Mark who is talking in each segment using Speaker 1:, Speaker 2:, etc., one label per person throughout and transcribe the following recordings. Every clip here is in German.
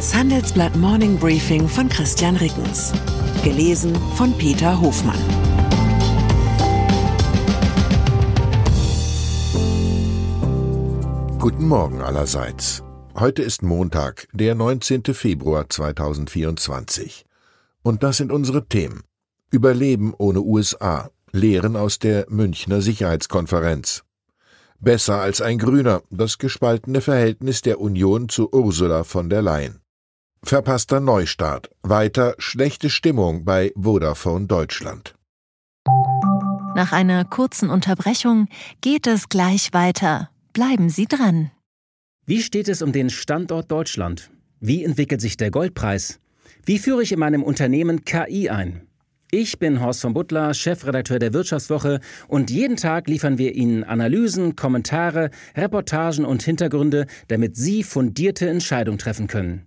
Speaker 1: Das Handelsblatt Morning Briefing von Christian Rickens. Gelesen von Peter Hofmann.
Speaker 2: Guten Morgen allerseits. Heute ist Montag, der 19. Februar 2024. Und das sind unsere Themen. Überleben ohne USA. Lehren aus der Münchner Sicherheitskonferenz. Besser als ein Grüner, das gespaltene Verhältnis der Union zu Ursula von der Leyen. Verpasster Neustart, weiter schlechte Stimmung bei Vodafone Deutschland.
Speaker 3: Nach einer kurzen Unterbrechung geht es gleich weiter. Bleiben Sie dran.
Speaker 4: Wie steht es um den Standort Deutschland? Wie entwickelt sich der Goldpreis? Wie führe ich in meinem Unternehmen KI ein? Ich bin Horst von Butler, Chefredakteur der Wirtschaftswoche und jeden Tag liefern wir Ihnen Analysen, Kommentare, Reportagen und Hintergründe, damit Sie fundierte Entscheidungen treffen können.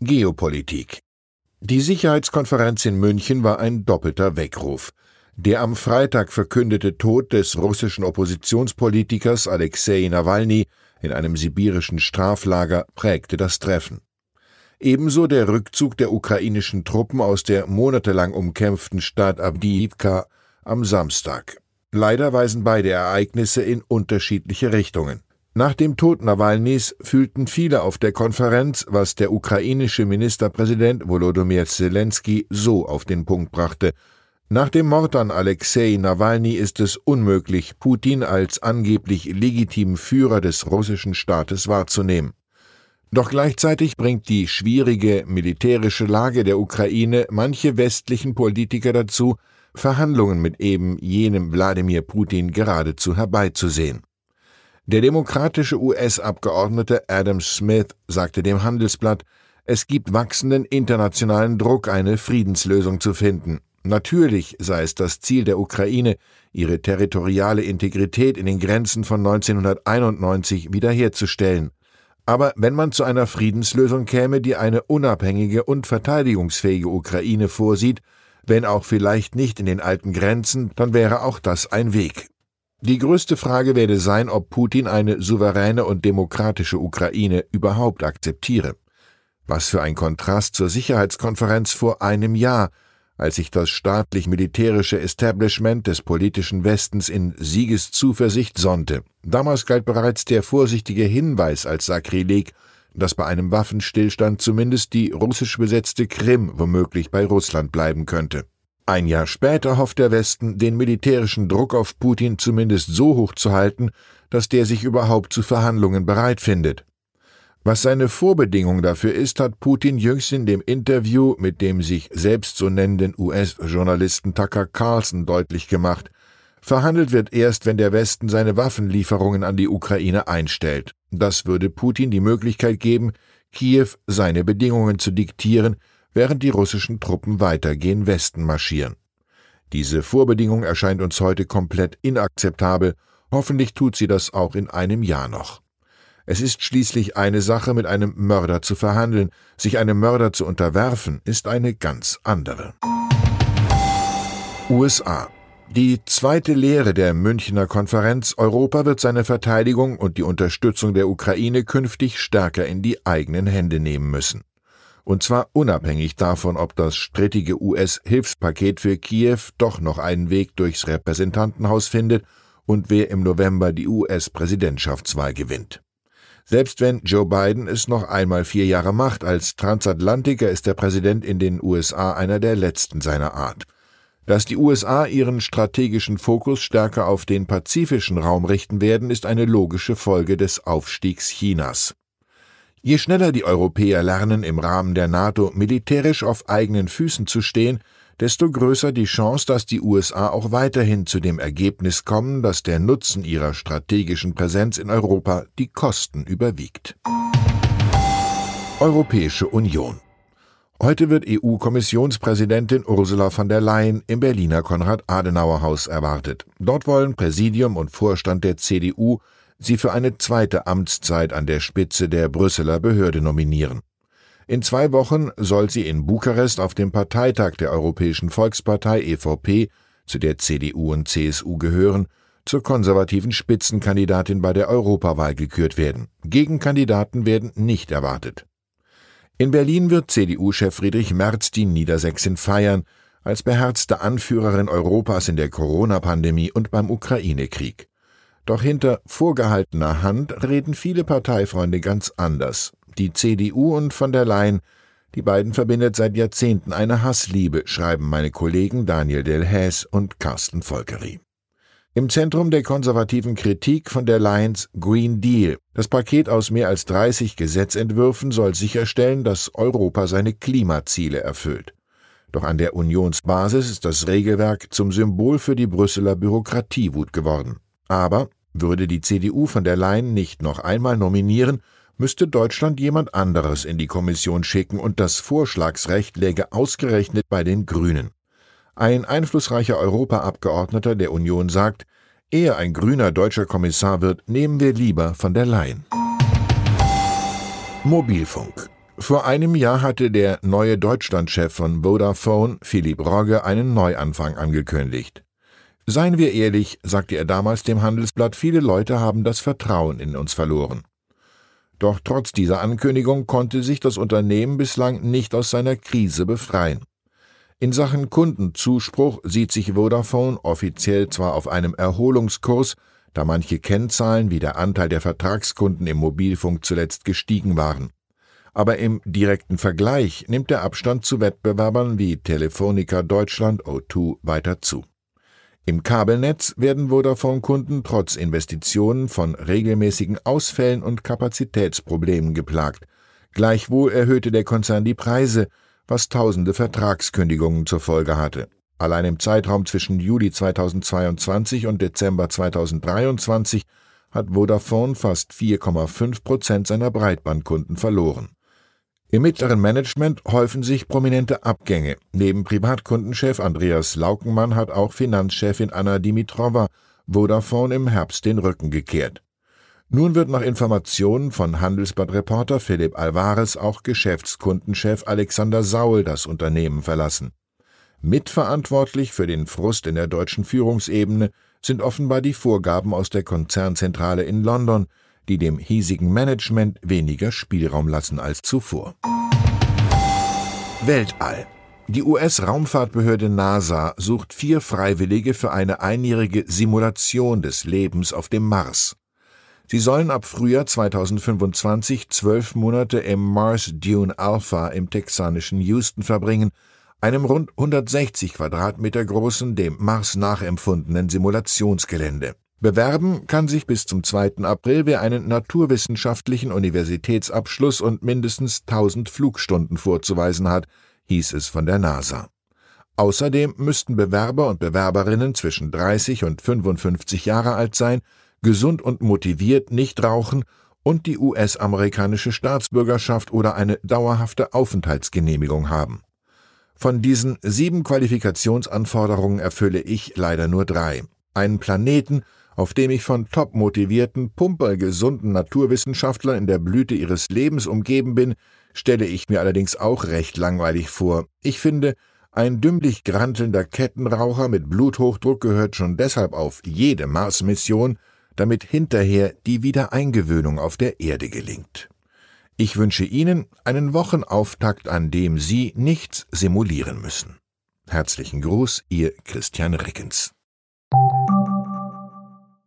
Speaker 2: Geopolitik Die Sicherheitskonferenz in München war ein doppelter Weckruf. Der am Freitag verkündete Tod des russischen Oppositionspolitikers Alexei Nawalny in einem sibirischen Straflager prägte das Treffen. Ebenso der Rückzug der ukrainischen Truppen aus der monatelang umkämpften Stadt Abdiivka am Samstag. Leider weisen beide Ereignisse in unterschiedliche Richtungen. Nach dem Tod Nawalnys fühlten viele auf der Konferenz, was der ukrainische Ministerpräsident Volodymyr Zelensky so auf den Punkt brachte. Nach dem Mord an Alexei Nawalny ist es unmöglich, Putin als angeblich legitimen Führer des russischen Staates wahrzunehmen. Doch gleichzeitig bringt die schwierige militärische Lage der Ukraine manche westlichen Politiker dazu, Verhandlungen mit eben jenem Wladimir Putin geradezu herbeizusehen. Der demokratische US-Abgeordnete Adam Smith sagte dem Handelsblatt, es gibt wachsenden internationalen Druck, eine Friedenslösung zu finden. Natürlich sei es das Ziel der Ukraine, ihre territoriale Integrität in den Grenzen von 1991 wiederherzustellen. Aber wenn man zu einer Friedenslösung käme, die eine unabhängige und verteidigungsfähige Ukraine vorsieht, wenn auch vielleicht nicht in den alten Grenzen, dann wäre auch das ein Weg. Die größte Frage werde sein, ob Putin eine souveräne und demokratische Ukraine überhaupt akzeptiere. Was für ein Kontrast zur Sicherheitskonferenz vor einem Jahr, als sich das staatlich-militärische Establishment des politischen Westens in Siegeszuversicht sonnte. Damals galt bereits der vorsichtige Hinweis als Sakrileg, dass bei einem Waffenstillstand zumindest die russisch besetzte Krim womöglich bei Russland bleiben könnte. Ein Jahr später hofft der Westen, den militärischen Druck auf Putin zumindest so hoch zu halten, dass der sich überhaupt zu Verhandlungen bereit findet. Was seine Vorbedingung dafür ist, hat Putin jüngst in dem Interview mit dem sich selbst so nennenden US-Journalisten Tucker Carlson deutlich gemacht. Verhandelt wird erst, wenn der Westen seine Waffenlieferungen an die Ukraine einstellt. Das würde Putin die Möglichkeit geben, Kiew seine Bedingungen zu diktieren, während die russischen Truppen weiter gen Westen marschieren. Diese Vorbedingung erscheint uns heute komplett inakzeptabel. Hoffentlich tut sie das auch in einem Jahr noch. Es ist schließlich eine Sache, mit einem Mörder zu verhandeln, sich einem Mörder zu unterwerfen, ist eine ganz andere. USA. Die zweite Lehre der Münchner Konferenz Europa wird seine Verteidigung und die Unterstützung der Ukraine künftig stärker in die eigenen Hände nehmen müssen. Und zwar unabhängig davon, ob das strittige US-Hilfspaket für Kiew doch noch einen Weg durchs Repräsentantenhaus findet und wer im November die US-Präsidentschaftswahl gewinnt. Selbst wenn Joe Biden es noch einmal vier Jahre macht, als Transatlantiker ist der Präsident in den USA einer der letzten seiner Art. Dass die USA ihren strategischen Fokus stärker auf den pazifischen Raum richten werden, ist eine logische Folge des Aufstiegs Chinas. Je schneller die Europäer lernen, im Rahmen der NATO militärisch auf eigenen Füßen zu stehen, desto größer die Chance, dass die USA auch weiterhin zu dem Ergebnis kommen, dass der Nutzen ihrer strategischen Präsenz in Europa die Kosten überwiegt. Europäische Union. Heute wird EU-Kommissionspräsidentin Ursula von der Leyen im Berliner Konrad-Adenauer-Haus erwartet. Dort wollen Präsidium und Vorstand der CDU sie für eine zweite Amtszeit an der Spitze der Brüsseler Behörde nominieren. In zwei Wochen soll sie in Bukarest auf dem Parteitag der Europäischen Volkspartei EVP, zu der CDU und CSU gehören, zur konservativen Spitzenkandidatin bei der Europawahl gekürt werden. Gegenkandidaten werden nicht erwartet. In Berlin wird CDU-Chef Friedrich Merz die Niedersächsin feiern, als beherzte Anführerin Europas in der Corona-Pandemie und beim Ukraine-Krieg. Doch hinter vorgehaltener Hand reden viele Parteifreunde ganz anders. Die CDU und von der Leyen, die beiden verbindet seit Jahrzehnten eine Hassliebe, schreiben meine Kollegen Daniel Delhäs und Carsten Volkeri. Im Zentrum der konservativen Kritik von der Lions Green Deal. Das Paket aus mehr als 30 Gesetzentwürfen soll sicherstellen, dass Europa seine Klimaziele erfüllt. Doch an der Unionsbasis ist das Regelwerk zum Symbol für die Brüsseler Bürokratiewut geworden. Aber würde die CDU von der Leyen nicht noch einmal nominieren, müsste Deutschland jemand anderes in die Kommission schicken und das Vorschlagsrecht läge ausgerechnet bei den Grünen. Ein einflussreicher Europaabgeordneter der Union sagt, ehe ein grüner deutscher Kommissar wird, nehmen wir lieber von der Leyen. Mobilfunk. Vor einem Jahr hatte der neue Deutschlandchef von Vodafone, Philipp Rogge, einen Neuanfang angekündigt. Seien wir ehrlich, sagte er damals dem Handelsblatt, viele Leute haben das Vertrauen in uns verloren. Doch trotz dieser Ankündigung konnte sich das Unternehmen bislang nicht aus seiner Krise befreien. In Sachen Kundenzuspruch sieht sich Vodafone offiziell zwar auf einem Erholungskurs, da manche Kennzahlen wie der Anteil der Vertragskunden im Mobilfunk zuletzt gestiegen waren. Aber im direkten Vergleich nimmt der Abstand zu Wettbewerbern wie Telefonica Deutschland O2 weiter zu. Im Kabelnetz werden Vodafone-Kunden trotz Investitionen von regelmäßigen Ausfällen und Kapazitätsproblemen geplagt. Gleichwohl erhöhte der Konzern die Preise, was tausende Vertragskündigungen zur Folge hatte. Allein im Zeitraum zwischen Juli 2022 und Dezember 2023 hat Vodafone fast 4,5 Prozent seiner Breitbandkunden verloren. Im mittleren Management häufen sich prominente Abgänge. Neben Privatkundenchef Andreas Laukenmann hat auch Finanzchefin Anna Dimitrova Vodafone im Herbst den Rücken gekehrt. Nun wird nach Informationen von Handelsblatt-Reporter Philipp Alvarez auch Geschäftskundenchef Alexander Saul das Unternehmen verlassen. Mitverantwortlich für den Frust in der deutschen Führungsebene sind offenbar die Vorgaben aus der Konzernzentrale in London, die dem hiesigen Management weniger Spielraum lassen als zuvor. Weltall. Die US-Raumfahrtbehörde NASA sucht vier Freiwillige für eine einjährige Simulation des Lebens auf dem Mars. Sie sollen ab Frühjahr 2025 zwölf Monate im Mars Dune Alpha im texanischen Houston verbringen, einem rund 160 Quadratmeter großen, dem Mars nachempfundenen Simulationsgelände. Bewerben kann sich bis zum 2. April, wer einen naturwissenschaftlichen Universitätsabschluss und mindestens 1000 Flugstunden vorzuweisen hat, hieß es von der NASA. Außerdem müssten Bewerber und Bewerberinnen zwischen 30 und 55 Jahre alt sein gesund und motiviert nicht rauchen und die US-amerikanische Staatsbürgerschaft oder eine dauerhafte Aufenthaltsgenehmigung haben. Von diesen sieben Qualifikationsanforderungen erfülle ich leider nur drei. Einen Planeten, auf dem ich von top motivierten, pumpergesunden Naturwissenschaftlern in der Blüte ihres Lebens umgeben bin, stelle ich mir allerdings auch recht langweilig vor. Ich finde, ein dümmlich grantelnder Kettenraucher mit Bluthochdruck gehört schon deshalb auf jede Mars-Mission, damit hinterher die Wiedereingewöhnung auf der Erde gelingt. Ich wünsche Ihnen einen Wochenauftakt, an dem Sie nichts simulieren müssen. Herzlichen Gruß, Ihr Christian Rickens.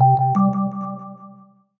Speaker 5: you